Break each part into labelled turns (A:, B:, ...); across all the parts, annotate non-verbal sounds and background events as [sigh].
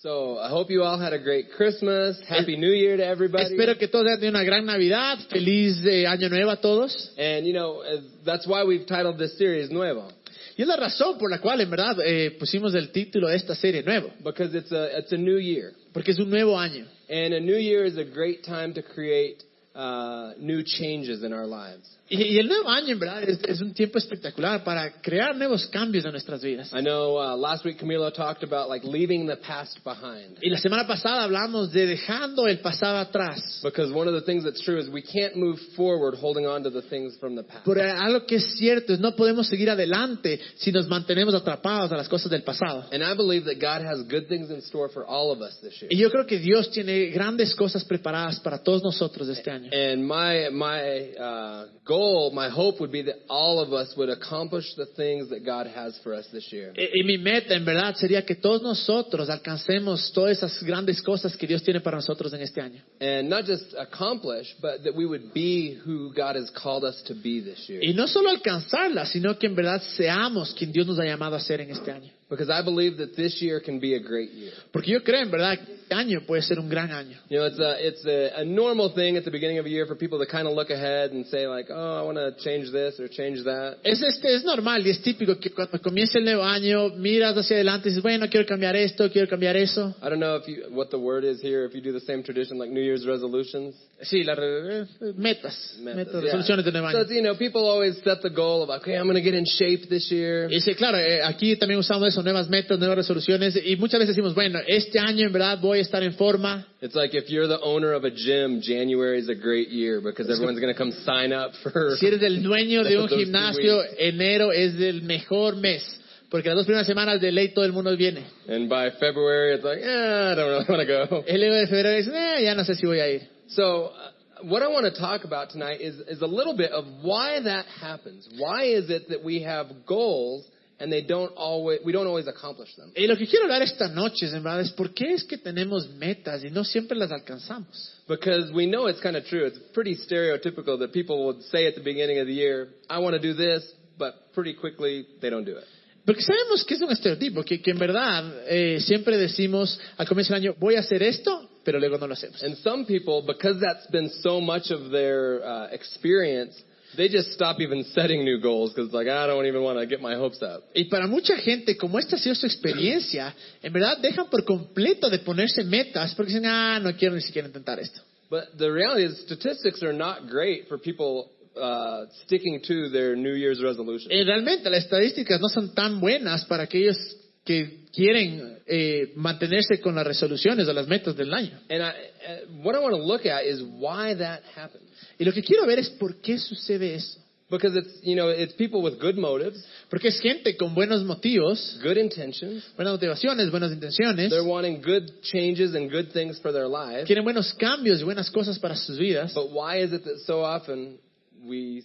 A: So I hope you all had a great Christmas. Happy New Year to everybody.
B: Espero que todos hayan tenido una gran Navidad. Feliz eh, Año Nuevo a todos.
A: And you know, uh, that's why we've titled this series Nuevo.
B: Y es la razón por la cual, en verdad, eh, pusimos el título de esta serie Nuevo.
A: Because it's a, it's a new year.
B: Porque es un nuevo año.
A: And a new year is a great time to create uh, new changes in our lives.
B: Y, y el nuevo año, en verdad, es, es un tiempo espectacular para crear nuevos cambios en nuestras vidas.
A: I know uh, last week Camilo talked about like leaving the past behind.
B: Y la semana pasada hablamos de dejando el pasado atrás.
A: Because one of the things that's true is we can't move forward holding on to the things from the past.
B: Pero algo que es cierto es no podemos seguir adelante si nos mantenemos atrapados a las cosas del pasado.
A: And I believe that God has good things in store for all of us this year.
B: Y yo creo que Dios tiene grandes cosas preparadas para todos nosotros este año.
A: And my my uh, goal, my hope would be that all of us would accomplish the things that God has for us this year.
B: Y, y mi meta, en verdad, sería que todos nosotros alcancemos todas esas grandes cosas que Dios tiene para nosotros en este año.
A: And not just accomplish, but that we would be who God has called us to be this year.
B: Y no solo alcanzarlas, sino que en verdad seamos quien Dios nos ha llamado a ser en este año.
A: Because I believe that this year can be a great year.
B: Porque yo creo, en verdad, este año puede ser un gran año.
A: You know, it's a it's a, a normal thing at the beginning of a year for people to kind of look ahead and say like, oh, I want to change this or change that.
B: Es, este, es normal y es típico que cuando comienza el nuevo año miras hacia adelante y dices, bueno, quiero cambiar esto, quiero cambiar eso.
A: I don't know if you what the word is here. If you do the same tradition like New Year's resolutions.
B: Sí, las eh, metas, metas,
A: yeah.
B: resoluciones de nuevo
A: So
B: año.
A: it's, you know, people always set the goal of okay, I'm going to get in shape this year.
B: Y sí, claro, eh, aquí también usamos eso, nuevas metas, nuevas resoluciones, y muchas veces decimos, bueno, este año en verdad voy a estar en forma.
A: It's like if you're the owner of a gym, January is a great year because everyone's going to come sign up for.
B: Si eres el dueño de [laughs] un gimnasio, enero es el mejor mes, porque las dos primeras semanas de ley todo el mundo viene.
A: And by February, it's like, eh, I don't really want to go.
B: El 1 de febrero dice, eh, ya no sé si voy a ir.
A: So, uh, what I want to talk about tonight is, is a little bit of why that happens. Why is it that we have goals and they don't always, we don't always accomplish them?
B: Y lo que quiero hablar esta noche, en verdad, es por qué es que tenemos metas y no siempre las alcanzamos.
A: Because we know it's kind of true. It's pretty stereotypical that people would say at the beginning of the year, I want to do this, but pretty quickly they don't do it.
B: Porque sabemos que es un estereotipo, que, que en verdad eh, siempre decimos al comienzo del año, voy a hacer esto, pero luego no lo hacemos.
A: And some people, because that's been so much of their uh, experience, they just stop even setting new goals because like I don't even want to get my hopes up.
B: Y para mucha gente, como esta ha sido su experiencia, en verdad dejan por completo de ponerse metas porque dicen, ah, no quiero ni siquiera intentar esto.
A: But the reality is, statistics are not great for people uh, sticking to their New Year's resolution.
B: Realmente las estadísticas no son tan buenas para aquellos que quieren eh, mantenerse con las resoluciones o las metas del año.
A: And I, uh, what I want to look at is why that happens.
B: Y lo que quiero ver es por qué sucede eso.
A: Because it's you know it's people with good motives,
B: Porque es gente con buenos motivos,
A: good intentions.
B: buenas motivaciones, buenas intenciones,
A: They're wanting good changes and good things for their lives.
B: quieren buenos cambios y buenas cosas para sus vidas.
A: But why is it that so often we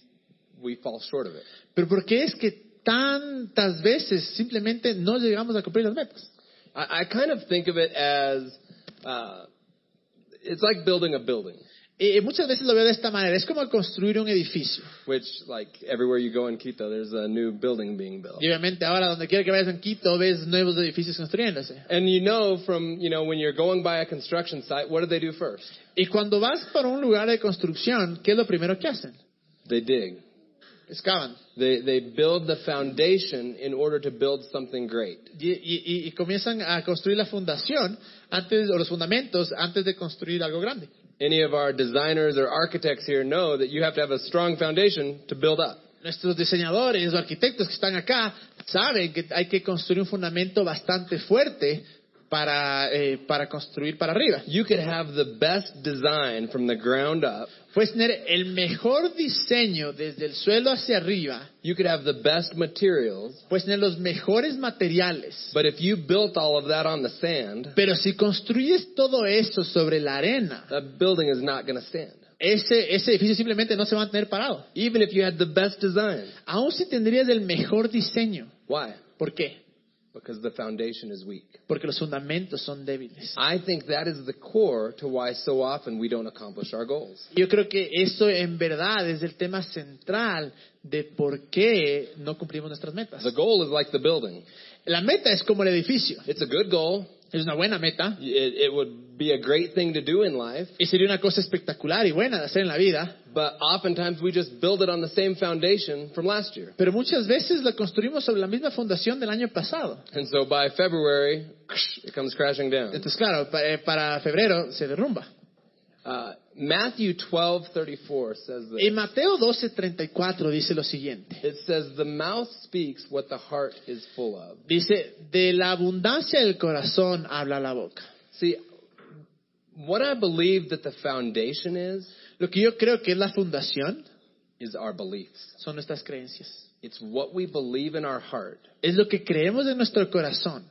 A: we fall short of it?
B: Pero ¿por qué es que tantas veces simplemente no llegamos a cumplir las metas?
A: I, I kind of think of it as uh, it's like building a building,
B: Y muchas veces lo veo de esta manera. Es como construir un edificio.
A: which like everywhere you go in Quito, there's a new building being built.
B: Y obviamente ahora donde quiera que vayas en Quito ves nuevos edificios construyéndose.
A: And you know from you know when you're going by a construction site, what do they do first?
B: Y cuando vas para un lugar de construcción, ¿qué es lo primero que hacen?
A: They dig.
B: Excavan.
A: They they build the foundation in order to build something great.
B: Y, y- y- comienzan a construir la fundación antes, o los fundamentos antes de construir algo grande.
A: Any of our designers or architects here know that you have to have a strong foundation to build up.
B: Nuestros diseñadores o arquitectos que están acá saben que hay que construir un fundamento bastante fuerte para, eh, para construir para arriba.
A: You could have the best design from the ground up.
B: Puedes tener el mejor diseño desde el suelo hacia arriba,
A: You could have the best materials.
B: puedes tener los mejores materiales.
A: But if you built all of that on the sand,
B: Pero si construyes todo eso sobre la arena,
A: that building is not going to stand.
B: ese, ese edificio simplemente no se va a mantener parado.
A: Even if you had the best design.
B: Aún si tendrías el mejor diseño.
A: Why?
B: ¿Por qué?
A: Because the foundation is weak.
B: Porque los fundamentos son débiles.
A: I think that is the core to why so often we don't accomplish our goals.
B: Yo creo que eso en verdad es el tema central de por qué no cumplimos nuestras metas.
A: The goal is like the building.
B: La meta es como el edificio.
A: It's a good goal.
B: Es una buena meta
A: It, it would be a great thing to do in life,
B: y sería una cosa espectacular y buena de hacer en la vida,
A: but oftentimes we just build it on the same foundation from last year.
B: pero muchas veces la construimos sobre la misma fundación del año pasado.
A: And so by February, it comes crashing down.
B: Entonces, claro, eh, para febrero se derrumba.
A: Uh, Matthew 12:34 says this.
B: En Mateo 12:34 dice lo siguiente.
A: It says, "The mouth speaks what the heart is full of."
B: Dice, de la abundancia del corazón habla la boca.
A: See, what I believe that the foundation is
B: Lo que yo creo que es la fundación
A: is our beliefs.
B: son nuestras creencias.
A: It's what we believe in our heart,
B: Es lo que creemos en nuestro corazón.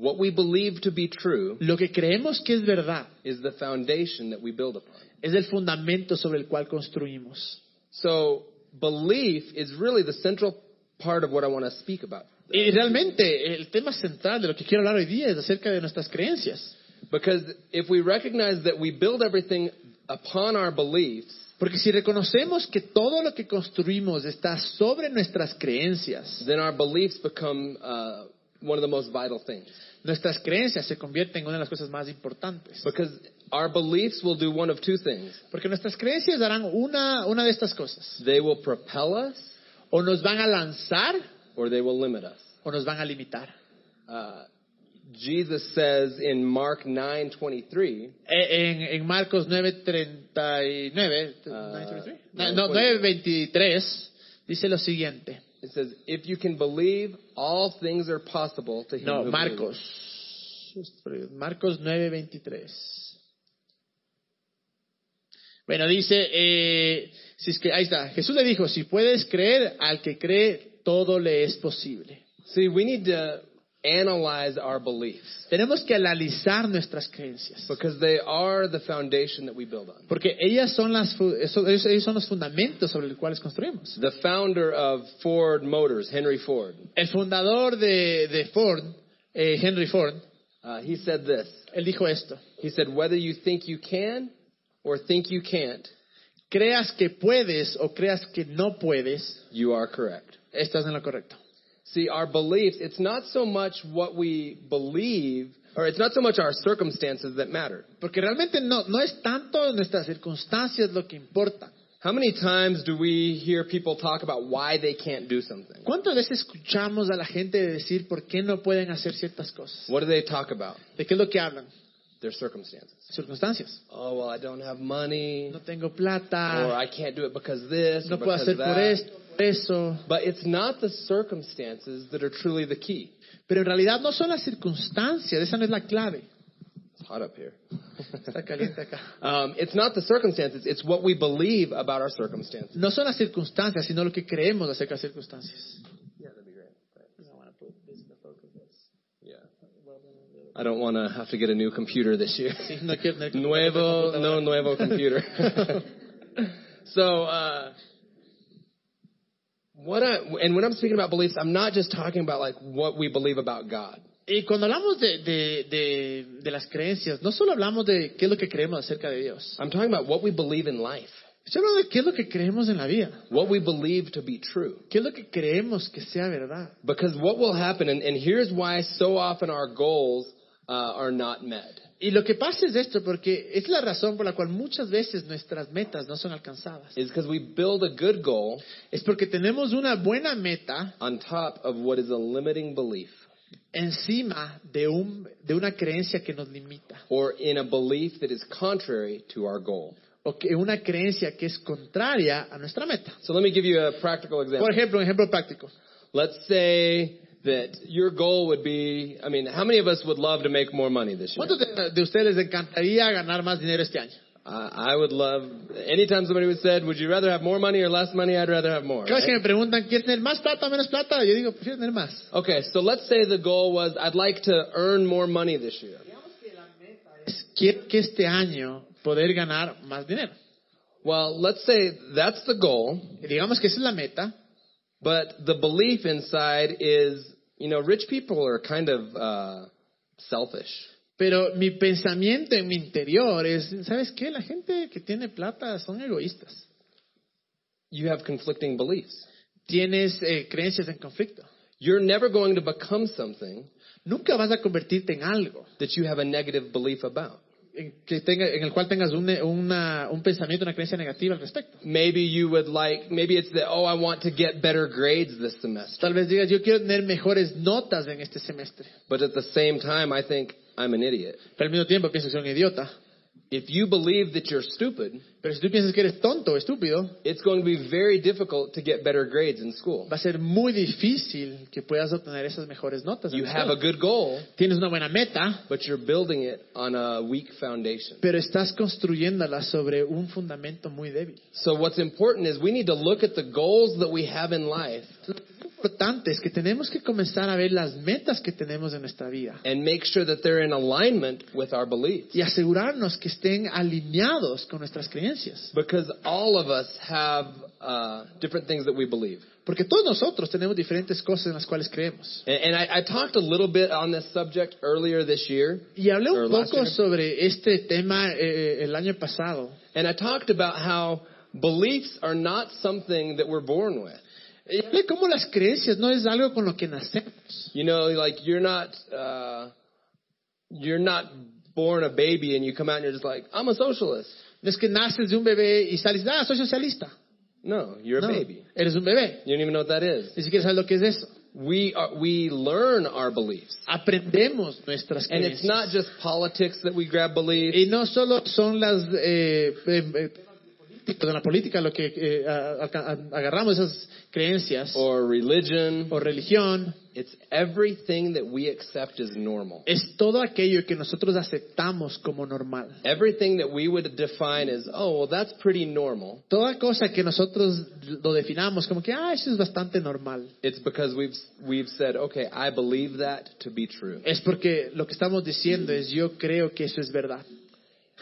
A: What we believe to be true
B: Lo que creemos que es verdad
A: is the foundation that we build upon.
B: es el fundamento sobre el cual construimos.
A: So, belief is really the central part of what I want to speak about.
B: Y realmente el tema central de lo que quiero hablar hoy día es acerca de nuestras creencias.
A: Because if we recognize that we build everything upon our beliefs,
B: Porque si reconocemos que todo lo que construimos está sobre nuestras creencias,
A: then our beliefs become uh, one of the most vital things.
B: Nuestras creencias se convierten en una de las cosas más importantes.
A: Because our beliefs will do one of two things.
B: Porque nuestras creencias darán una, una de estas cosas.
A: They will propel us
B: O nos van a lanzar
A: or they will limit us.
B: o nos van a limitar.
A: Uh, Jesus says in Mark 9:23,
B: Eh, En, en Marcos 9.39,
A: Ah,
B: no, no, 9.23, dice lo siguiente.
A: It says, "If you can believe, all things are possible to him
B: No,
A: who
B: Marcos.
A: believes."
B: Marcos 9:23. Bueno, dice, eh, si es que, ahí está, Jesús le dijo, si puedes creer, al que cree, todo le es posible.
A: See, we need to analyze our beliefs
B: Tenemos que analizar nuestras creencias,
A: because they are the foundation that we build on.
B: porque ellas son, las, ellos son los fundamentos sobre los cuales construimos.
A: The founder of Ford Motors, Henry Ford,
B: El fundador de, de Ford, eh, Henry Ford,
A: uh, he said this.
B: él dijo esto,
A: He said, "Whether you think you can or think you can't,
B: creas que puedes o creas que no puedes,
A: you are correct."
B: estás en lo correcto.
A: See, our beliefs, it's not so much what we believe, or it's not so much our circumstances that matter.
B: Porque realmente no, no es tanto nuestras circunstancias lo que importa.
A: How many times do we hear people talk about why they can't do something?
B: ¿Cuántas veces escuchamos a la gente decir por qué no pueden hacer ciertas cosas?
A: What do they talk about?
B: ¿De qué es lo que hablan?
A: Their circumstances.
B: Circunstancias.
A: Oh, well, I don't have money,
B: No tengo plata.
A: or I can't do it because this, or
B: no puedo hacer por esto, eso.
A: But it's not the circumstances that are truly the key.
B: Pero en realidad no son las circunstancias, esa no es la clave.
A: It's hot up here.
B: Está caliente acá. [laughs]
A: um, it's not the circumstances, it's what we believe about our circumstances.
B: No son las circunstancias, sino lo que creemos acerca de las circunstancias.
A: Yeah, that'd be great. I don't want to have to get a new computer this year.
B: Sí, no quiero [laughs]
A: nuevo, no nuevo computer. [laughs] so, uh, what I, and when I'm speaking about beliefs, I'm not just talking about like what we believe about God.
B: Y cuando hablamos de, de, de, de las creencias, no solo hablamos de qué es lo que creemos acerca de Dios.
A: I'm talking about what we believe in life,
B: Estoy hablando de qué es lo que creemos en la vida.
A: what we believe to be true.
B: ¿Qué es lo que creemos que sea verdad?
A: Because what will happen, and, and here's why so often our goals uh, are not met.
B: Y lo que pasa es esto, porque es la razón por la cual muchas veces nuestras metas no son alcanzadas.
A: Because we build a good goal
B: Es porque tenemos una buena meta
A: on top of what is a limiting belief
B: encima de, un, de una creencia que nos limita.
A: or in a belief that is contrary to our goal.
B: O que una creencia que es contraria a nuestra meta.
A: So let me give you a practical example.
B: Por ejemplo, un ejemplo práctico.
A: Let's say that your goal would be, I mean, how many of us would love to make more money this year?
B: ¿Cuántos de, de ustedes les encantaría ganar más dinero este año?
A: I, I would love, anytime somebody would said, would you rather have more money or less money? I'd rather have more.
B: Cada vez que
A: right?
B: me preguntan, ¿quieres tener más plata o menos plata? Yo digo, prefiero tener más.
A: Okay, so let's say the goal was, I'd like to earn more money this year.
B: Es, Quiero que este año poder ganar más dinero.
A: Well, let's say that's the goal,
B: Y digamos que esa es la meta,
A: but the belief inside is, you know, rich people are kind of uh, selfish.
B: pero mi pensamiento en mi interior es, ¿sabes qué? La gente que tiene plata son egoístas.
A: You have conflicting beliefs.
B: Tienes eh, creencias en conflicto.
A: You're never going to become something
B: Nunca vas a convertirte en algo
A: that you have a negative belief about.
B: En, que tenga, en el cual tengas un, una- un pensamiento, una creencia negativa al respecto.
A: Maybe you would like, maybe it's that, oh, I want to get better grades this semester.
B: Tal vez digas, yo quiero tener mejores notas en este semestre.
A: But at the same time, I think I'm an idiot.
B: Pero al mismo tiempo piensas que soy un idiota.
A: If you believe that you're stupid,
B: Pero si tú piensas que eres tonto estúpido,
A: it's going to be very difficult to get better grades in school.
B: va a ser muy difícil que puedas obtener esas mejores notas.
A: You have a good goal,
B: Tienes una buena meta,
A: but you're building it on a weak foundation.
B: pero estás construyéndola sobre un fundamento muy débil.
A: So what's important is we need to look at the goals that we have in life
B: Lo importante es que tenemos que comenzar a ver las metas que tenemos en nuestra vida
A: and make sure that they're in alignment with our beliefs.
B: y asegurarnos que estén alineados con nuestras creencias.
A: Because all of us have uh, different things that we believe.
B: Porque todos nosotros tenemos diferentes cosas en las cuales creemos.
A: And, and I, I talked a little bit on this subject earlier this year.
B: Y hablé un poco sobre este tema eh, el año pasado.
A: And I talked about how beliefs are not something that we're born with.
B: Hablé cómo las creencias no es algo con lo que nacemos.
A: You know, like you're not, uh, you're not born a baby and you come out and you're just like, I'm a socialist.
B: No es que naces de un bebé y sales, ah, soy socialista.
A: No, you're
B: No,
A: a baby.
B: eres un bebé.
A: You don't even know what that is.
B: Ni siquiera sabes lo que es eso.
A: We are, we learn our beliefs.
B: Aprendemos nuestras
A: And it's
B: creencias.
A: not just politics that we grab beliefs.
B: Y no solo son las eh, de la política lo que eh, a- a- agarramos esas creencias
A: or religion.
B: o religión,
A: It's everything that we accept as normal.
B: es todo aquello que nosotros aceptamos como normal.
A: Everything that we would define as, oh, well, that's pretty normal.
B: Toda cosa que nosotros lo definamos como que, ah, eso es bastante normal.
A: It's because we've we've said, okay, I believe that to be true.
B: Es porque lo que estamos diciendo es yo creo que eso es verdad.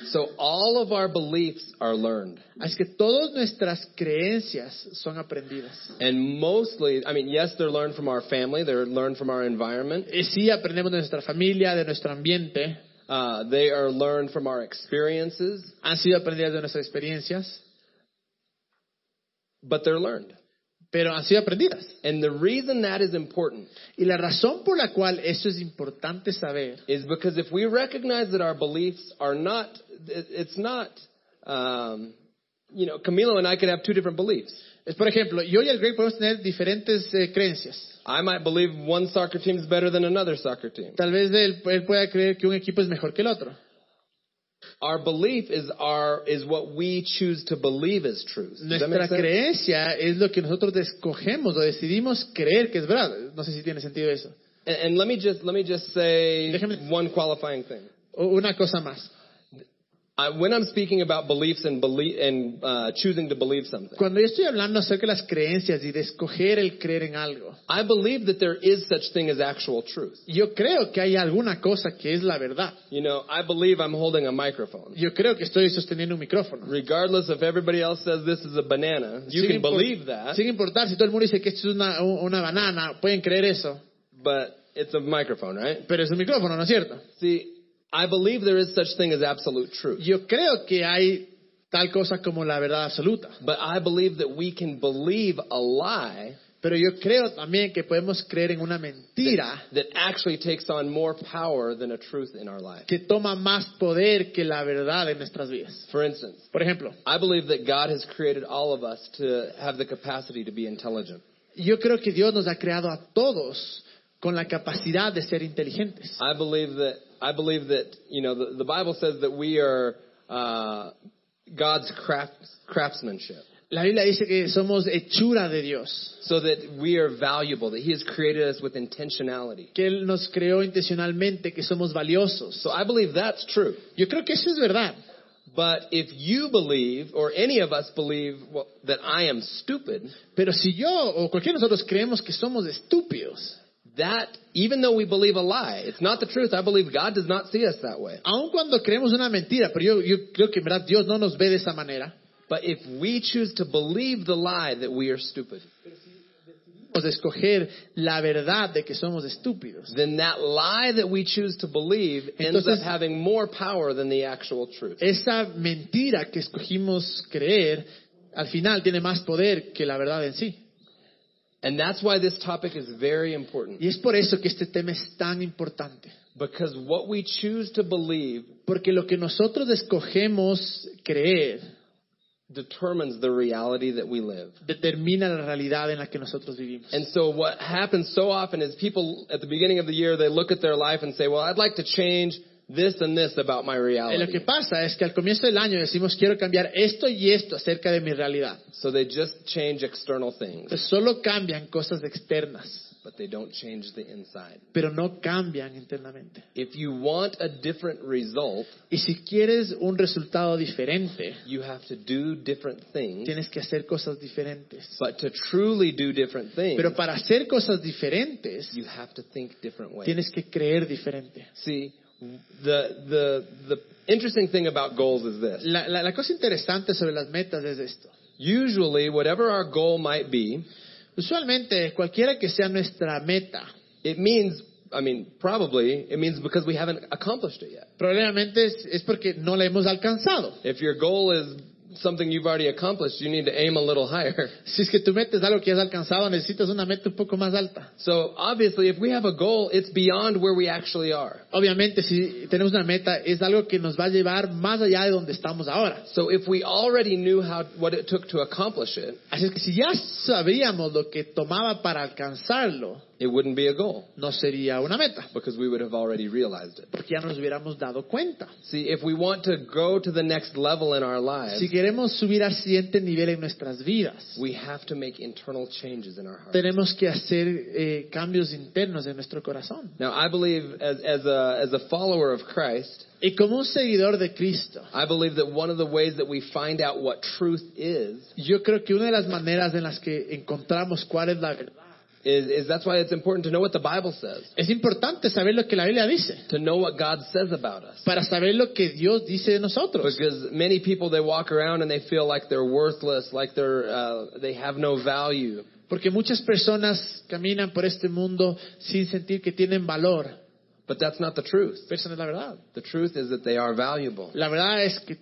A: So all of our beliefs are learned.
B: Así que todas nuestras creencias son aprendidas.
A: And mostly, I mean, yes, they're learned from our family, they're learned from our environment.
B: Y sí aprendemos de nuestra familia, de nuestro ambiente,
A: Uh, they are learned from our experiences,
B: han sido aprendidas de nuestras experiencias,
A: but they're learned.
B: Pero han sido aprendidas.
A: And the reason that is important
B: Y la razón por la cual eso es importante saber
A: is because if we recognize that our beliefs are not, it's not, um, you know, Camilo and I could have two different beliefs.
B: es, por ejemplo, yo y el Greg podemos tener diferentes eh, creencias.
A: I might believe one soccer team is better than another soccer team.
B: Tal vez él, él pueda creer que un equipo es mejor que el otro.
A: Our belief is our is what we choose to believe is truth. Does
B: Nuestra creencia es lo que nosotros escogemos o decidimos creer que es verdad. No sé si tiene sentido eso.
A: And, and let me just let me just say
B: Déjame-
A: one qualifying thing.
B: Una cosa más. Cuando yo estoy hablando acerca de las creencias y de escoger el creer en algo,
A: I believe that there is such thing as actual truth.
B: yo creo que hay alguna cosa que es la verdad.
A: You know, I believe I'm holding a microphone.
B: Yo creo que estoy sosteniendo un micrófono.
A: Regardless if everybody else says this is a banana, you
B: Sin
A: can believe that,
B: Sin importar si todo el mundo dice que esto es una, una banana, pueden creer eso,
A: but it's a microphone, right?
B: pero es un micrófono, ¿no es cierto?
A: See, I believe there is such thing as absolute truth.
B: Yo creo que hay tal cosa como la verdad absoluta,
A: But I believe that we can believe a lie
B: pero yo creo también que podemos creer en una mentira
A: that actually takes on more power than a truth in our life.
B: que toma más poder que la verdad en nuestras vidas.
A: For instance,
B: Por ejemplo,
A: I believe that God has created all of us to have the capacity to be intelligent.
B: yo creo que Dios nos ha creado a todos con la capacidad de ser inteligentes.
A: I believe that I believe that you know the, the Bible says that we are uh, God's craft, craftsmanship,
B: La Biblia dice que somos hechura de Dios,
A: so that we are valuable. That He has created us with intentionality.
B: que Él nos creó intencionalmente, que somos valiosos.
A: So I believe that's true.
B: Yo creo que eso es verdad.
A: But if you believe, or any of us believe, well, that I am stupid,
B: Pero si yo o cualquiera de nosotros creemos que somos estúpidos,
A: that even though we believe a lie, it's not the truth. I believe God does not see us that way.
B: aun cuando creemos una mentira, pero yo, yo creo que en verdad Dios no nos ve de esa manera,
A: But if we choose to believe the lie that we are stupid,
B: a escoger la verdad de que somos estúpidos.
A: then that lie that we choose to believe ends
B: Entonces-
A: up having more power than the actual truth.
B: Esa mentira que escogimos creer, al final tiene más poder que la verdad en sí.
A: And that's why this topic is very important.
B: Y es por eso que este tema es tan importante.
A: Because what we choose to believe
B: Porque lo que nosotros escogemos creer
A: determines the reality that we live.
B: determina la realidad en la que nosotros vivimos.
A: And so what happens so often is people at the beginning of the year, they look at their life and say, well, I'd like to change this and this about my
B: Eh, Lo
A: reality.
B: que pasa es que al comienzo del año decimos quiero cambiar esto y esto acerca de mi realidad.
A: So they just change external things,
B: Pues solo cambian cosas externas,
A: but they don't change the inside.
B: pero no cambian internamente.
A: If you want a different result,
B: Y si quieres un resultado diferente,
A: you have to do different things.
B: tienes que hacer cosas diferentes.
A: But to truly do different things,
B: Pero para hacer cosas diferentes,
A: you have to think different ways.
B: tienes que creer diferente.
A: See, the, the, the interesting thing about goals is this.
B: La, la- la cosa interesante sobre las metas es esto.
A: Usually, whatever our goal might be,
B: Usualmente, cualquiera que sea nuestra meta,
A: it means, I mean, probably, it means because we haven't accomplished it yet.
B: probablemente es, es porque no la hemos alcanzado.
A: If your goal is something you've already accomplished, you need to aim a little higher. [laughs]
B: Si es que tu meta es algo que has alcanzado, necesitas una meta un poco más alta.
A: So obviously, if we have a goal, it's beyond where we actually are.
B: Obviamente, si tenemos una meta, es algo que nos va a llevar más allá de donde estamos ahora.
A: So if we already knew how, what it took to accomplish it,
B: Así es que si ya sabríamos lo que tomaba para alcanzarlo,
A: it wouldn't be a goal
B: no sería una meta,
A: because we would have already realized it.
B: porque ya nos hubiéramos dado cuenta.
A: See, if we want to go to the next level in our lives,
B: Si queremos subir al siguiente nivel en nuestras vidas,
A: we have to make internal changes in our hearts.
B: tenemos que hacer eh, cambios internos en nuestro corazón.
A: Now, I believe as, as, a, as a follower of Christ,
B: Y como un seguidor de Cristo,
A: I believe that one of the ways that we find out what truth is,
B: yo creo que una de las maneras en las que encontramos cuál es la verdad,
A: is, is that's why it's important to know what the Bible says,
B: es importante saber lo que la Biblia dice,
A: to know what God says about us.
B: para saber lo que Dios dice de nosotros.
A: Because many people, they walk around and they feel like they're worthless, like they're, uh, they have no value.
B: Porque muchas personas caminan por este mundo sin sentir que tienen valor,
A: But that's not the truth.
B: pero esa no es la verdad.
A: The truth is that they are valuable,
B: La verdad es que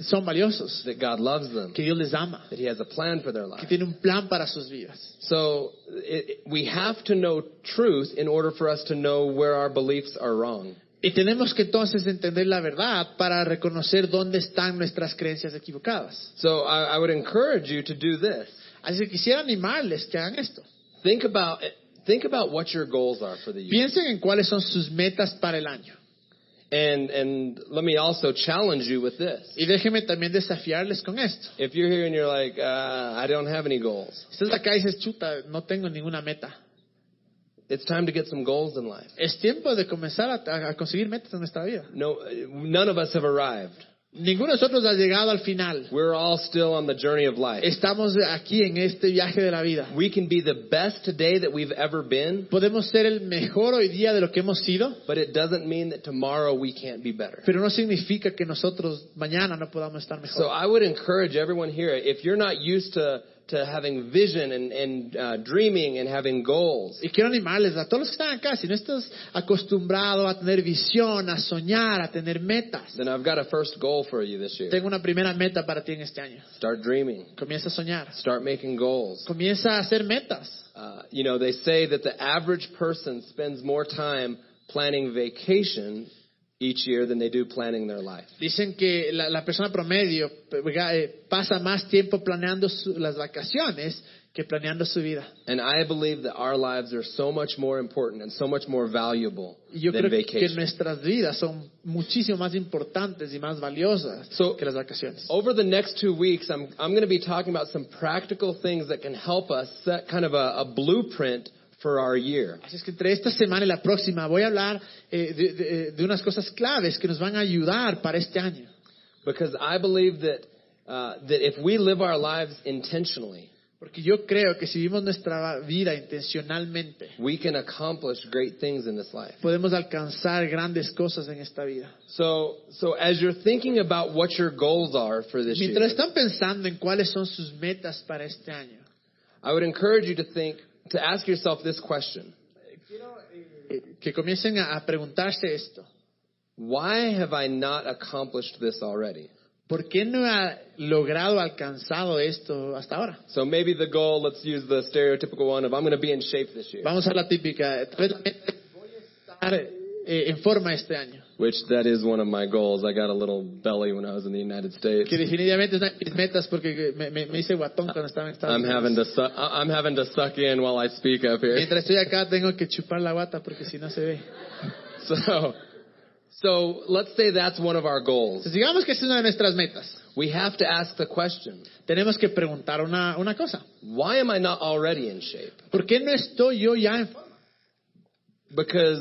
B: son valiosos,
A: that God loves them,
B: que Dios les ama,
A: that He has a plan for their
B: que tiene un plan para sus vidas.
A: So it- we have to know truth in order for us to know where our beliefs are wrong.
B: Y tenemos que entonces entender la verdad para reconocer dónde están nuestras creencias equivocadas.
A: So I, I would encourage you to do this.
B: Así que quisiera animarles que hagan esto.
A: Think about think about what your goals are for the year.
B: Piensen en cuáles son sus metas para el año.
A: And and let me also challenge you with this.
B: Y déjenme también desafiarles con esto.
A: If you're here and you're like, uh, I don't have any goals,
B: Si estás acá y dices, chuta, no tengo ninguna meta.
A: it's time to get some goals in life.
B: Es tiempo de comenzar a, a conseguir metas en nuestra vida.
A: No, none of us have arrived.
B: Ninguno de nosotros ha llegado al final.
A: We're all still on the journey of life.
B: Estamos aquí en este viaje de la vida.
A: We can be the best today that we've ever been,
B: Podemos ser el mejor hoy día de lo que hemos sido,
A: but it doesn't mean that tomorrow we can't be better.
B: pero no significa que nosotros mañana no podamos estar
A: So
B: mejor.
A: I would encourage everyone here, if you're not used to, to having vision and, and uh, dreaming and having goals,
B: Y quiero animarles a todos los que están acá, si no estás acostumbrado a tener visión, a soñar, a tener metas,
A: then I've got a first goal for you this year.
B: tengo una primera meta para ti en este año.
A: Start dreaming.
B: Comienza a soñar,
A: Start making goals.
B: comienza a hacer metas.
A: Uh, you know, they say that the average person spends more time planning vacation each year than they do planning their life.
B: Dicen que la, la persona promedio eh, pasa más tiempo planeando su- las vacaciones que planeando su vida.
A: And I believe that our lives are so much more important and so much more valuable
B: yo
A: than
B: creo que nuestras vidas son muchísimo más importantes y más valiosas
A: So-
B: que las vacaciones.
A: Over the next two weeks, I'm, I'm going to be talking about some practical things that can help us set kind of a, a blueprint for our year.
B: Así es que entre esta semana y la próxima voy a hablar eh, de, de- de unas cosas claves que nos van a ayudar para este año.
A: Because I believe that, uh, that if we live our lives intentionally,
B: Porque yo creo que si vivimos nuestra vida intencionalmente,
A: we can accomplish great things in this life.
B: podemos alcanzar grandes cosas en esta vida.
A: So, so as you're thinking about what your goals are for this year,
B: Mientras están pensando en cuáles son sus metas para este año,
A: I would encourage you to think, to ask yourself this question.
B: que comiencen a, preguntarse esto.
A: Why have I not accomplished this already?
B: ¿Por qué no ha logrado alcanzado esto hasta ahora?
A: So maybe the goal, let's use the stereotypical one of I'm going to be in shape this year,
B: Vamos a la típica. Tal vez la meta es, voy a estar eh, en forma este año.
A: Which that is one of my goals. I got a little belly when I was in the United States.
B: Que definitivamente es una de mis metas porque me, me- me hice guatón cuando estaba en Estados
A: I'm
B: Unidos.
A: having to su- I'm having to suck in while I speak up here.
B: Mientras estoy acá tengo que chupar la guata porque si no se ve. [laughs]
A: So, so let's say that's one of our goals.
B: Entonces, digamos que es una de nuestras metas.
A: We have to ask the question:
B: Tenemos que preguntar una, una cosa.
A: Why am I not already in shape?
B: ¿Por qué no estoy yo ya en forma?
A: Because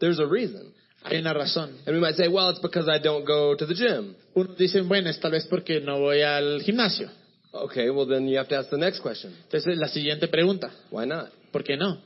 A: there's a reason.
B: Hay una razón.
A: And we might say, well, it's because I don't go to the gym.
B: Unos dicen, bueno, es tal vez porque no voy al gimnasio.
A: Okay, well then you have to ask the next question.
B: Entonces, la siguiente pregunta,
A: Why not?
B: ¿por qué no?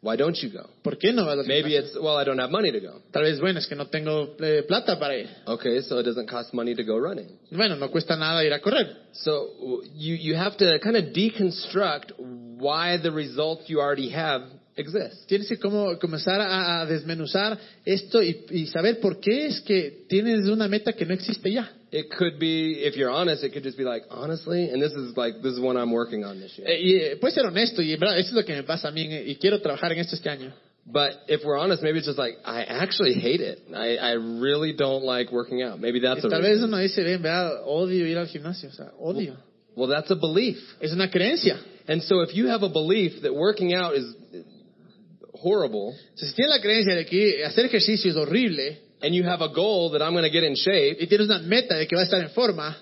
A: Why don't you go?
B: ¿Por qué no vas al
A: Maybe
B: gimnasio?
A: it's, well, I don't have money to go.
B: Tal vez, bueno, es que no tengo eh, plata para ir.
A: Okay, so it doesn't cost money to go running.
B: Bueno, no cuesta nada ir a correr.
A: So you, you have to kind of deconstruct why the result you already have exists.
B: Tienes que como comenzar a, a desmenuzar esto y, y saber por qué es que tienes una meta que no existe ya.
A: It could be, if you're honest, it could just be like, honestly, and this is like, this is one I'm working on this year.
B: Eh, y eh, puedes ser honesto y en verdad, eso es lo que me pasa a mí y quiero trabajar en esto este año.
A: But if we're honest, maybe it's just like, I actually hate it. I, I really don't like working out. Maybe that's a
B: Tal vez
A: reason.
B: uno dice, ven, verdad, odio ir al gimnasio, o sea, odio.
A: Well, that's a belief.
B: Es una creencia.
A: And so if you have a belief that working out is horrible,
B: si la creencia de que hacer ejercicio es horrible
A: and you have a goal that I'm going to get in shape,
B: y tienes una meta de que vas a estar en forma,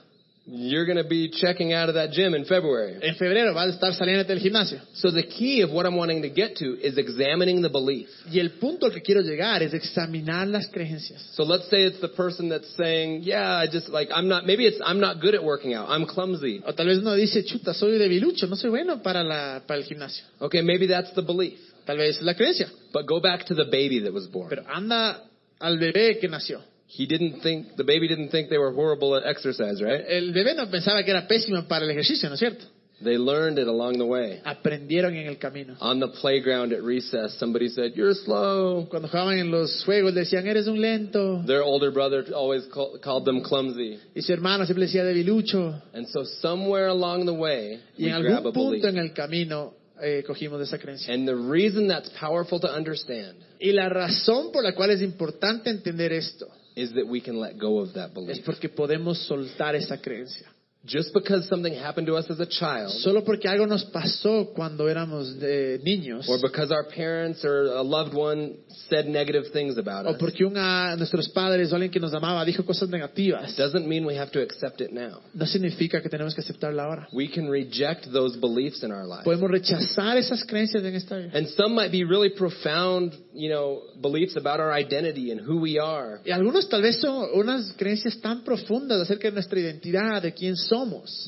A: you're going to be checking out of that gym in February.
B: en febrero a estar saliendo del gimnasio.
A: So the key of what I'm wanting to get to is examining the belief.
B: Y el punto al que quiero llegar es examinar las creencias.
A: So let's say it's the person that's saying, yeah, I just like, I'm not, maybe it's, I'm not good at working out. I'm clumsy.
B: O tal vez uno dice, chuta, soy debilucho, no soy bueno para, la, para el gimnasio.
A: Okay, maybe that's the belief.
B: Tal vez es la creencia.
A: But go back to the baby that was born.
B: Pero anda al bebé que nació.
A: He didn't think, the baby didn't think they were horrible at exercise, right?
B: El bebé no pensaba que era pésimo para el ejercicio, ¿no es cierto?
A: They learned it along the way.
B: Aprendieron en el camino.
A: On the playground at recess, somebody said, you're slow.
B: Cuando jugaban en los juegos decían, eres un lento.
A: Their older brother always call, called them clumsy.
B: Y su hermano siempre decía debilucho.
A: And so somewhere along the way,
B: Y
A: we
B: en
A: grab a
B: algún punto en
A: belief.
B: el camino eh, cogimos esa creencia.
A: And the reason that's powerful to understand
B: Y la razón por la cual es importante entender esto
A: is that we can let go of that
B: es
A: belief.
B: porque podemos soltar esa creencia.
A: Just because something happened to us as a child,
B: Solo porque algo nos pasó cuando éramos eh, niños,
A: or because our parents or a loved one said negative things about
B: o
A: us,
B: porque una, nuestros padres o alguien que nos amaba dijo cosas negativas,
A: doesn't mean we have to accept it now.
B: no significa que tenemos que aceptarla ahora.
A: We can reject those beliefs in our life.
B: Podemos rechazar esas creencias en esta vida.
A: And some might be really profound, you know, beliefs about our identity and who we are.
B: Y algunos tal vez son unas creencias tan profundas acerca de nuestra identidad, de quién somos.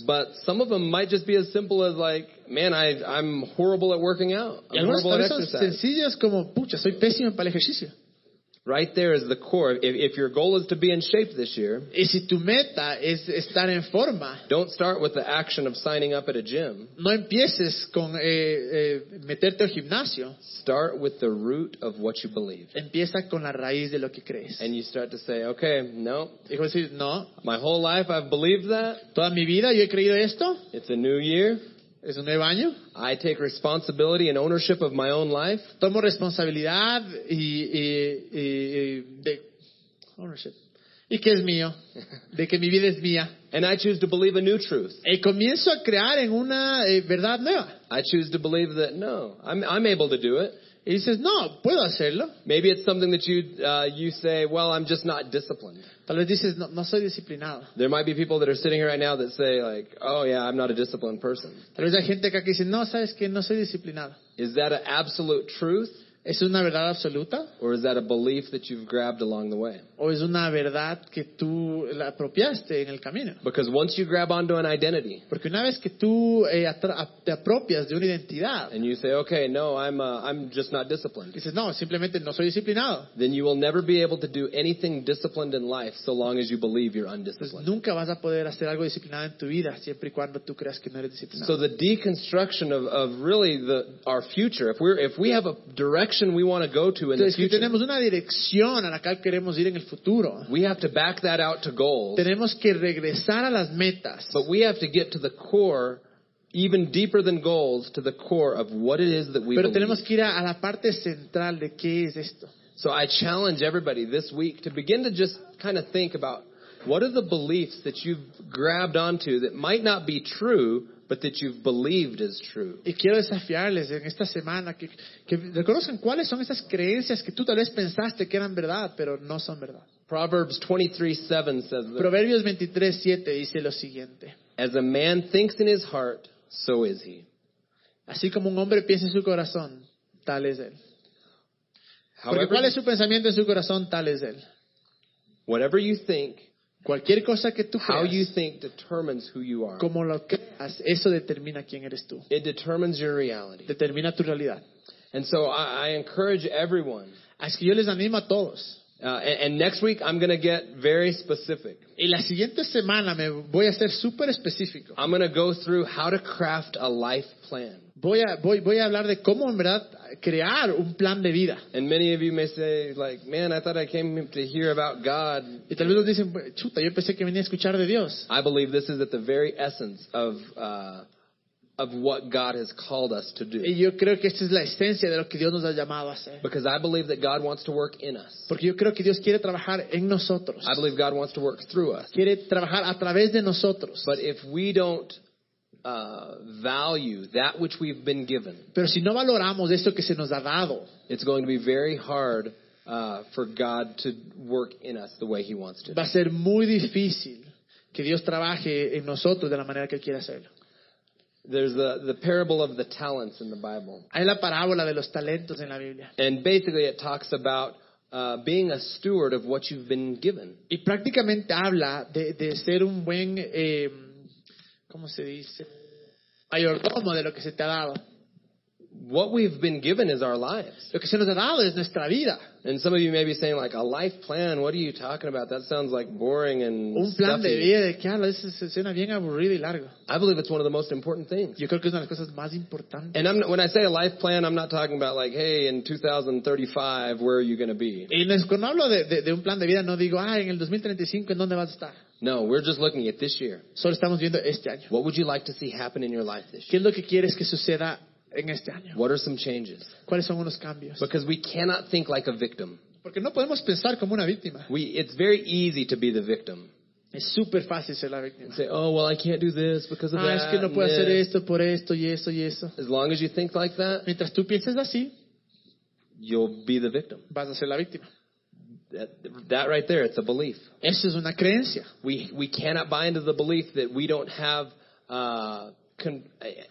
A: But some of them might just be as simple as like, man, I, I'm horrible at working out.
B: Y
A: I'm
B: algunas
A: horrible at exercise.
B: sencillas como, pucha, soy pésimo para el ejercicio.
A: Right there is the core. If, if your goal is to be in shape this year,
B: Y si tu meta es estar en forma,
A: don't start with the action of signing up at a gym.
B: no empieces con eh, eh, meterte al gimnasio.
A: Start with the root of what you believe.
B: Empieza con la raíz de lo que crees.
A: And you start to say, okay, no,
B: Y decir, no,
A: my whole life I've believed that.
B: toda mi vida yo he creído esto,
A: It's a new year.
B: Es un nuevo año,
A: I take responsibility and ownership of my own life.
B: tomo responsabilidad y, y- y- de ownership. y que es mío, [laughs] de que mi vida es mía.
A: And I choose to believe a new truth.
B: Y comienzo a crear en una eh, verdad nueva.
A: I choose to believe that no, I'm, I'm able to do it.
B: Y dices, no, puedo hacerlo.
A: Maybe it's something that you uh, you say, well, I'm just not disciplined.
B: Tal vez dices, no, no soy disciplinado.
A: There might be people that are sitting here right now that say like, oh yeah, I'm not a disciplined person.
B: Tal vez hay gente acá que dice, no, sabes que no soy disciplinado.
A: Is that an absolute truth,
B: ¿Es una verdad absoluta?
A: Or is that a belief that you've grabbed along the way?
B: ¿O es una verdad que tú la apropiaste en el camino?
A: Because once you grab onto an identity
B: Porque una vez que tú eh, atra- te apropias de una identidad,
A: and you say, okay, no, I'm uh, I'm just not disciplined,
B: dices, no, simplemente no soy disciplinado.
A: then you will never be able to do anything disciplined in life so long as you believe you're undisciplined.
B: nunca vas a poder hacer algo disciplinado en tu vida siempre y cuando tú creas que no eres
A: So the deconstruction of, of really the our future, if we're if we have a direction we want to go to in the
B: Entonces, que
A: future.
B: Tenemos una dirección a la cual queremos ir en el futuro.
A: We have to back that out to goals,
B: Tenemos que regresar a las metas.
A: but we have to get to the core, even deeper than goals, to the core of what it is that we
B: Pero
A: believe.
B: tenemos que ir a, a la parte central de qué es esto.
A: So I challenge everybody this week to begin to just kind of think about what are the beliefs that you've grabbed onto that might not be true, but that you've believed is true.
B: Y quiero desafiarles en esta semana que, que reconozcan cuáles son esas creencias que tú tal vez pensaste que eran verdad, pero no son verdad.
A: Proverbs 23:7 says that
B: Proverbios 23, 7 dice lo siguiente.
A: as a man thinks in his heart, so is he.
B: Así como un hombre piensa en su corazón, tal es él. Porque
A: However,
B: cuál es su pensamiento en su corazón, tal es él.
A: whatever you think,
B: Cualquier cosa que tú
A: how you think determines who you are.
B: como lo creas, eso determina quién eres tú.
A: It determines your reality.
B: Determina tu realidad.
A: And so I, I encourage everyone.
B: Así que yo les animo a todos.
A: Uh, and, and next week I'm going to get very specific.
B: Y la siguiente semana me voy a ser súper específico.
A: I'm going to go through how to craft a life plan.
B: Voy a, voy, voy a hablar de cómo en verdad crear un plan de vida.
A: And many of you may say, like, man, I thought I came to hear about God.
B: Y tal vez nos dicen, chuta, yo pensé que venía a escuchar de Dios.
A: I believe this is at the very essence of, uh, of what God has called us to do.
B: Y yo creo que esta es la esencia de lo que Dios nos ha llamado a hacer.
A: Because I believe that God wants to work in us.
B: Porque yo creo que Dios quiere trabajar en nosotros.
A: I believe God wants to work through us.
B: Quiere trabajar a través de nosotros.
A: But if we don't uh, value that which we've been given,
B: Pero si no valoramos esto que se nos ha dado,
A: it's going to be very hard uh, for God to work in us the way He wants to.
B: va a ser muy difícil que Dios trabaje en nosotros de la manera que Él quiere hacerlo.
A: There's the, the parable of the talents in the Bible.
B: Hay la parábola de los talentos en la Biblia.
A: And basically, it talks about uh, being a steward of what you've been given.
B: Y prácticamente habla de, de ser un buen, eh, ¿cómo se dice? Mayordomo de lo que se te ha dado.
A: What we've been given is our lives.
B: Lo que se nos ha dado es nuestra vida.
A: And some of you may be saying, like, a life plan? What are you talking about? That sounds like boring and
B: Un plan de vida, ¿de qué habla? Eso se suena bien aburrido y largo.
A: I believe it's one of the most important things.
B: Yo creo que es una de las cosas más importantes.
A: And I'm, when I say a life plan, I'm not talking about like, hey, in 2035, where are you going to be?
B: Y cuando hablo de, de- de un plan de vida, no digo, ah, en el 2035, ¿en dónde vas a estar?
A: No, we're just looking at this year.
B: Solo estamos viendo este año.
A: What would you like to see happen in your life this
B: ¿Qué
A: year?
B: es lo que quieres que suceda en este año?
A: What are some changes?
B: ¿Cuáles son unos cambios?
A: Because we cannot think like a victim.
B: Porque no podemos pensar como una víctima.
A: We, it's very easy to be the victim.
B: Es súper fácil ser la víctima.
A: And say, oh, well, I can't do this because of
B: Ah,
A: that.
B: es que no
A: and
B: puedo hacer
A: this."
B: esto por esto y eso y eso.
A: As long as you think like that,
B: Mientras tú pienses así,
A: you'll be the victim.
B: vas a ser la víctima.
A: That, that right there, it's a belief.
B: Eso es una creencia.
A: We, we cannot buy into the belief that we don't have uh, con,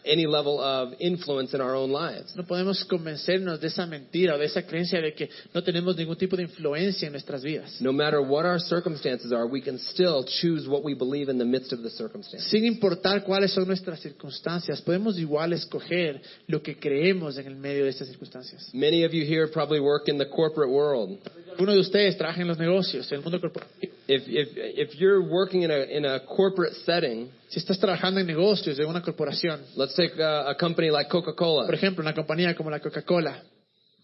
A: any level of influence in our own lives.
B: No podemos convencernos de esa mentira o de esa creencia de que no tenemos ningún tipo de influencia en nuestras vidas.
A: No matter what our circumstances are, we can still choose what we believe in the midst of the circumstance.
B: Sin importar cuáles son nuestras circunstancias, podemos igual escoger lo que creemos en el medio de estas circunstancias.
A: Many of you here probably work in the corporate world.
B: Alguno de ustedes trabaja en los negocios, en el mundo corporativo.
A: If, if, if you're working in a, in a corporate setting,
B: Si estás trabajando en negocios de una corporación,
A: let's take a, a company like Coca-Cola.
B: por ejemplo, una compañía como la Coca-Cola,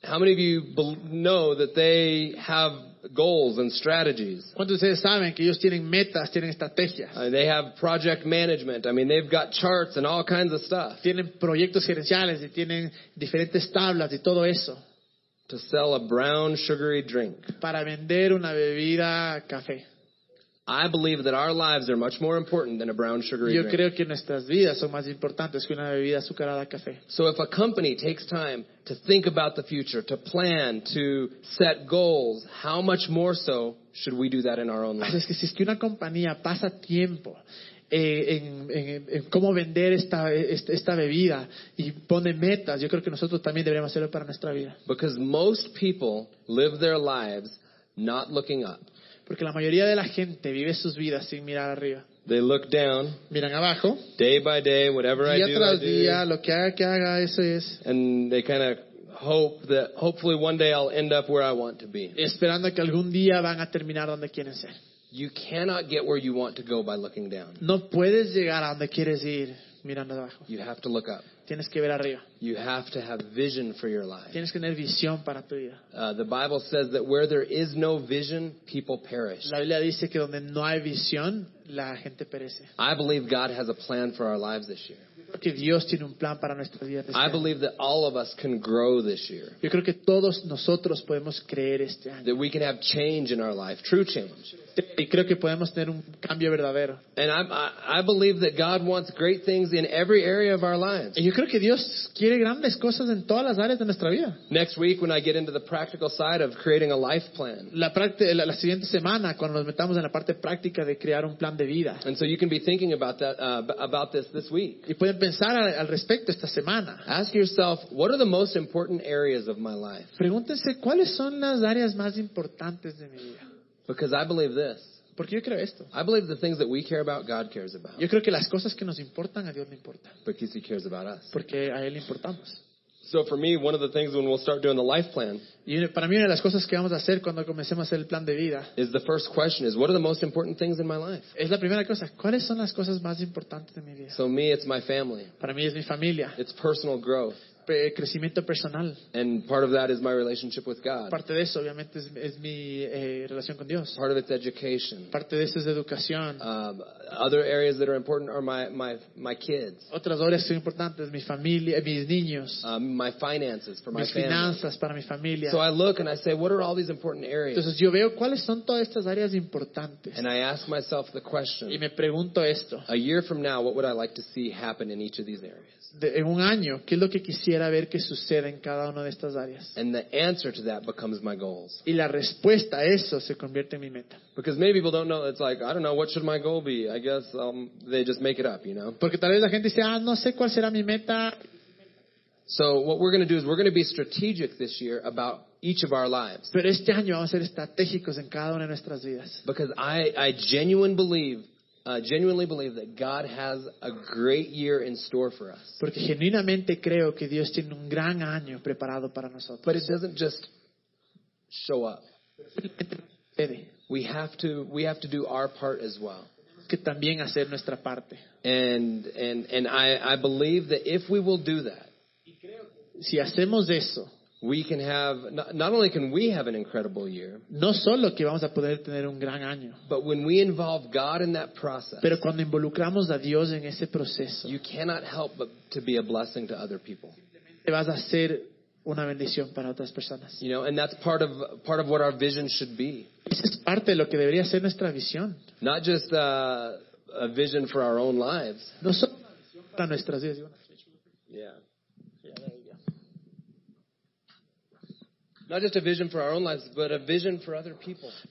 A: How many of you bel know that they have goals and strategies?
B: ¿cuántos de ustedes saben que ellos tienen metas, tienen estrategias?
A: Uh, they have project management. I mean, they've got charts and all kinds of stuff
B: Tienen proyectos gerenciales y tienen diferentes tablas y todo eso
A: to sell a brown sugary drink.
B: para vender una bebida café.
A: I believe that our lives are much more important than a brown sugary
B: Yo
A: drink.
B: creo que nuestras vidas son más importantes que una bebida azucarada café.
A: So if a company takes time to think about the future, to plan, to set goals, how much more so should we do that in our own
B: Así
A: lives?
B: es que si es que una compañía pasa tiempo eh, en, en- en cómo vender esta, esta, esta bebida y pone metas, yo creo que nosotros también deberíamos hacerlo para nuestra vida.
A: Because most people live their lives not looking up.
B: Porque la mayoría de la gente vive sus vidas sin mirar arriba.
A: They look down
B: Miran abajo,
A: day by day, whatever I
B: día
A: do, I
B: tras
A: do.
B: día, lo que haga que haga, eso es.
A: and they kind of hope that hopefully one day I'll end up where I want to be.
B: Esperando que algún día van a terminar donde quieren ser.
A: You cannot get where you want to go by looking down.
B: No puedes llegar a donde quieres ir mirando abajo.
A: You have to look up.
B: Tienes que ver arriba.
A: You have to have vision for your life.
B: Tienes que tener visión para tu vida.
A: Uh, the Bible says that where there is no vision, people perish.
B: La Biblia dice que donde no hay visión, la gente perece.
A: I believe God has a plan for our lives this year.
B: Que Dios tiene un plan para nuestra vida. este
A: I believe that all of us can grow this year.
B: Yo creo que todos nosotros podemos creer este año.
A: That we can have change in our life, true change.
B: Y creo que podemos tener un cambio verdadero.
A: And I, I, I believe that God wants great things in every area of our lives.
B: Y yo creo que Dios quiere grandes cosas en todas las áreas de nuestra vida.
A: Next week, when I get into the practical side of creating a life plan.
B: La, la, la siguiente semana, cuando nos metamos en la parte práctica de crear un plan de vida.
A: And so you can be thinking about that, uh, about this this week.
B: Y pueden pensar al, al respecto esta semana.
A: Ask yourself, what are the most important areas of my life?
B: Pregúntense cuáles son las áreas más importantes de mi vida.
A: Because I believe this.
B: Porque yo creo esto.
A: I believe the things that we care about, God cares about.
B: Yo creo que las cosas que nos importan a Dios le importan.
A: Because He cares about us.
B: Porque a Él le importamos.
A: So for me, one of the things when we'll start doing the life plan
B: Y para mí una de las cosas que vamos a hacer cuando comencemos a hacer el plan de vida
A: is the first question is, what are the most important things in my life?
B: es la primera cosa. ¿Cuáles son las cosas más importantes de mi vida?
A: So me, it's my family.
B: Para mí es mi familia,
A: It's personal growth.
B: Crecimiento personal.
A: And part of that is my relationship with God.
B: Parte de eso, obviamente, es, es mi eh, relación con Dios.
A: Part of it's education.
B: Parte de eso es educación.
A: Um, other areas that are important are my, my, my kids,
B: Otras áreas que son importantes, mi familia, mis niños,
A: um, my finances for my
B: mis
A: family.
B: finanzas para mi familia.
A: So I look and I say, what are all these important areas?
B: Entonces yo veo cuáles son todas estas áreas importantes.
A: And I ask myself the
B: Y
A: question,
B: me pregunto esto.
A: a year from now, what would I like to see happen in each of these areas?
B: De- en un año, ¿qué es lo que quisiera ver que suceda en cada una de estas áreas?
A: And the answer to that becomes my goals.
B: Y la respuesta a eso se convierte en mi meta.
A: Because many people don't know. It's like, I don't know, what should my goal be? I guess um, they just make it up, you know?
B: Porque tal vez la gente dice, ah, no sé cuál será mi meta.
A: So what we're going to do is we're going to be strategic this year about each of our lives.
B: Pero este año vamos a ser estratégicos en cada una de nuestras vidas.
A: Because I, I genuine believe, uh, genuinely believe that God has a great year in store for us.
B: Porque genuinamente creo que Dios tiene un gran año preparado para nosotros.
A: But it doesn't just show up. We have to, we have to do our part as well.
B: que también hacer nuestra parte.
A: And, and, and I, I believe that if we will do that,
B: Si hacemos eso,
A: we can have, not, only can we have an incredible year,
B: no solo que vamos a poder tener un gran año,
A: but when we involve God in that process,
B: pero cuando involucramos a Dios en ese proceso,
A: you cannot help but to be a blessing to other people.
B: te vas a ser una bendición para otras personas.
A: You know, and that's part of, part of what our vision should be.
B: Esa es parte de lo que debería ser nuestra visión.
A: Not just uh, a vision for our own lives.
B: No solo para nuestras vidas.
A: Yeah. Not just a vision for our own lives, but a vision for other people.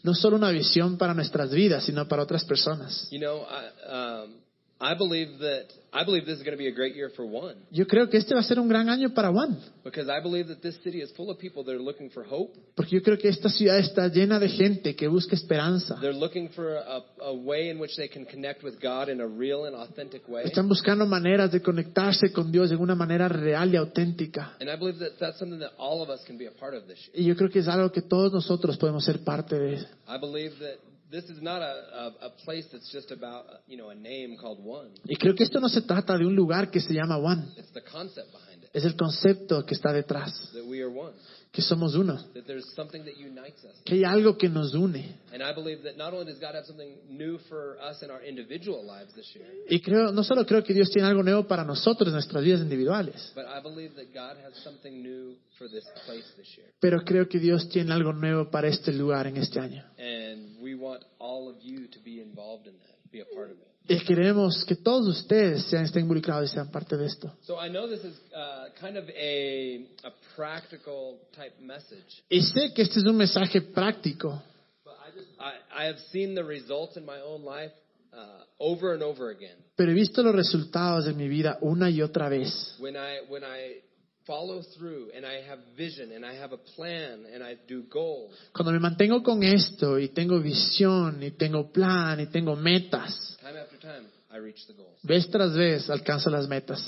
B: No solo una visión para nuestras vidas, sino para otras personas.
A: You know, I, um, I believe that I believe this is going to be a great year for one
B: Yo creo que este va a ser un gran año para Juan,
A: because I believe that this city is full of people that are looking for hope.
B: porque yo creo que esta ciudad está llena de gente que busca esperanza.
A: They're looking for a, a way in which they can connect with God in a real and authentic way.
B: Están buscando maneras de conectarse con Dios de una manera real y auténtica.
A: And I believe that that's something that all of us can be a part of this year.
B: Y yo creo que es algo que todos nosotros podemos ser parte de.
A: I believe that this is not a, a, a place that's just about, you know, a name called one.
B: Y creo que esto no se trata de un lugar que se llama Juan,
A: It's the concept behind it,
B: es el concepto que está detrás, que somos uno. Que hay algo que nos une. Y creo, no solo creo que Dios tiene algo nuevo para nosotros en nuestras vidas individuales, pero creo que Dios tiene algo nuevo para este lugar en este año. Y queremos que todos ustedes sean, estén involucrados y sean parte de esto.
A: So I know this is uh, kind of a, a practical type message,
B: Y sé que este es un mensaje práctico,
A: but I just I, I have seen the results in my own life uh, over and over again.
B: pero he visto los resultados de mi vida una y otra vez.
A: When I when I follow through and I have vision and I have a plan and I do goals,
B: Cuando me mantengo con esto y tengo visión y tengo plan y tengo metas,
A: time after time I reach the goals.
B: vez tras vez alcanzo las metas.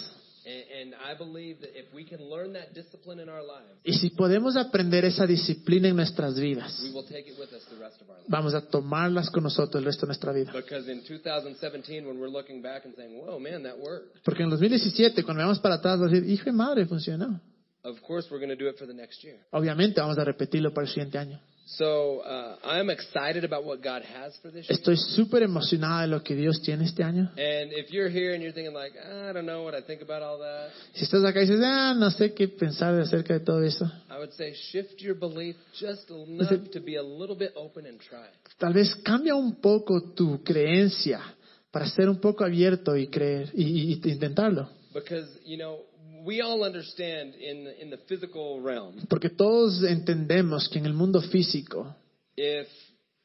B: Y si podemos aprender esa disciplina en nuestras vidas,
A: we will take it with us the rest of our lives.
B: vamos a tomarlas con nosotros el resto de nuestra vida.
A: Because in 2017, when we're looking back and saying, whoa, man, that worked.
B: Porque en 2017, cuando veamos para atrás, vamos a decir, hijo de madre, funcionó.
A: Of course, we're going to do it for the next year.
B: Obviamente vamos a repetirlo para el siguiente año.
A: So uh, I'm excited about what God has for this year.
B: Estoy súper emocionada de lo que Dios tiene este año.
A: And if you're here and you're thinking like, I don't know what I think about all that,
B: Si estás acá y dices, ah, no sé qué pensar acerca de todo eso,
A: I would say shift your belief just enough to be a little bit open and try.
B: tal vez cambia un poco tu creencia para ser un poco abierto y creer y, y- y intentarlo.
A: Because, you know, we all understand in, in the physical realm,
B: Porque todos entendemos que en el mundo físico,
A: if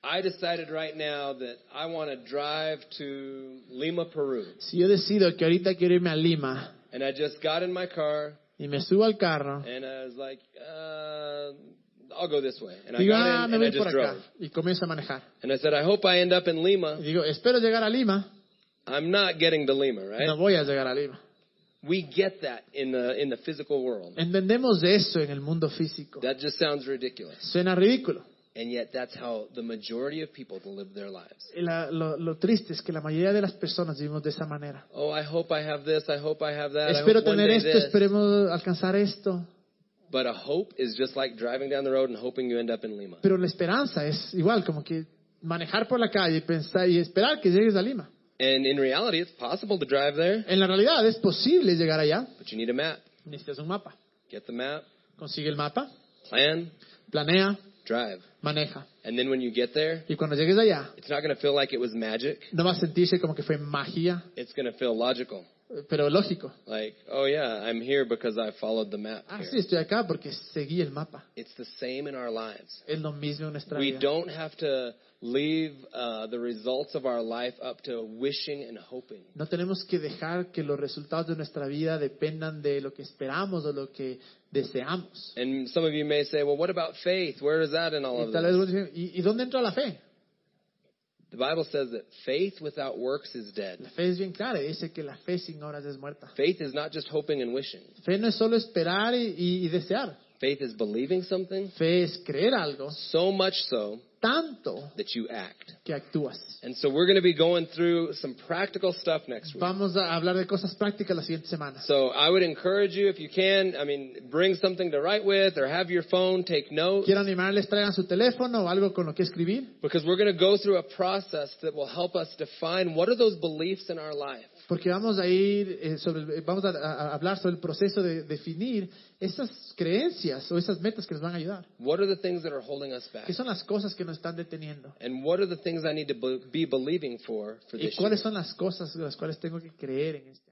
A: I decided right now that I want to drive to Lima, Peru,
B: si yo decido que ahorita quiero irme a Lima
A: and I just got in my car
B: y me subo al carro,
A: and I was like, uh, I'll go this way. And I
B: digo,
A: got
B: ah,
A: in
B: me
A: and I just drove.
B: y comienzo a manejar.
A: And I said, I hope I end up in Lima.
B: Y digo, espero llegar a Lima,
A: I'm not getting to Lima, right?
B: no voy a llegar a Lima.
A: We get that in the in the physical world.
B: Entendemos de eso en el mundo físico.
A: That just sounds ridiculous.
B: Suena ridículo.
A: And yet that's how the majority of people live their lives.
B: La- lo, lo triste es que la mayoría de las personas vivimos de esa manera.
A: Oh, I hope I have this, I hope I have that. I
B: Espero
A: hope one
B: tener esto,
A: this.
B: esperemos alcanzar esto.
A: But a hope is just like driving down the road and hoping you end up in Lima.
B: Pero la esperanza es igual, como que manejar por la calle y pensar y esperar que llegues a Lima.
A: And in reality, it's possible to drive there,
B: En la realidad es posible llegar allá.
A: but you need a map.
B: Necesitas un mapa.
A: Get the map,
B: Consigue el mapa,
A: plan,
B: planea,
A: drive.
B: maneja.
A: And then when you get there,
B: Y cuando llegues allá,
A: it's not going to feel like it was magic.
B: no va a sentirse como que fue magia,
A: It's going to feel logical.
B: Pero lógico.
A: Like, oh yeah, I'm here because I followed the map.
B: Ah,
A: here.
B: sí, estoy acá porque seguí el mapa.
A: It's the same in our lives.
B: Es lo mismo en nuestra
A: We
B: vida.
A: don't have to leave uh, the results of our life up to wishing and hoping.
B: No tenemos que dejar que los resultados de nuestra vida dependan de lo que esperamos o lo que deseamos.
A: And some of you may say, well, what about faith? Where is that in all
B: Y
A: of
B: tal
A: this?
B: uno dice, ¿y, y dónde entra la fe?
A: The Bible says that faith without works is dead.
B: La fe es bien clara, dice que la fe sin obras es muerta.
A: Faith is not just hoping and wishing.
B: Fe no es solo esperar y, y- y desear.
A: Faith is believing something
B: Fe es creer algo
A: so much so
B: tanto
A: that you act.
B: que actúas.
A: And so we're going to be going through some practical stuff next week.
B: Vamos a hablar de cosas prácticas la siguiente semana.
A: So I would encourage you, if you can, I mean, bring something to write with or have your phone, take notes.
B: Quiero animarles, traigan su teléfono o algo con lo que escribir,
A: Because we're going to go through a process that will help us define what are those beliefs in our life.
B: Porque vamos a ir eh, sobre, el- vamos a, a- hablar sobre el proceso de definir esas creencias o esas metas que nos van a ayudar.
A: What are the things that are holding us back?
B: ¿Qué son las cosas que nos están deteniendo?
A: And what are the things I need to be be believing for for
B: ¿Y
A: this year?
B: cuáles son las cosas las cuales tengo que creer en este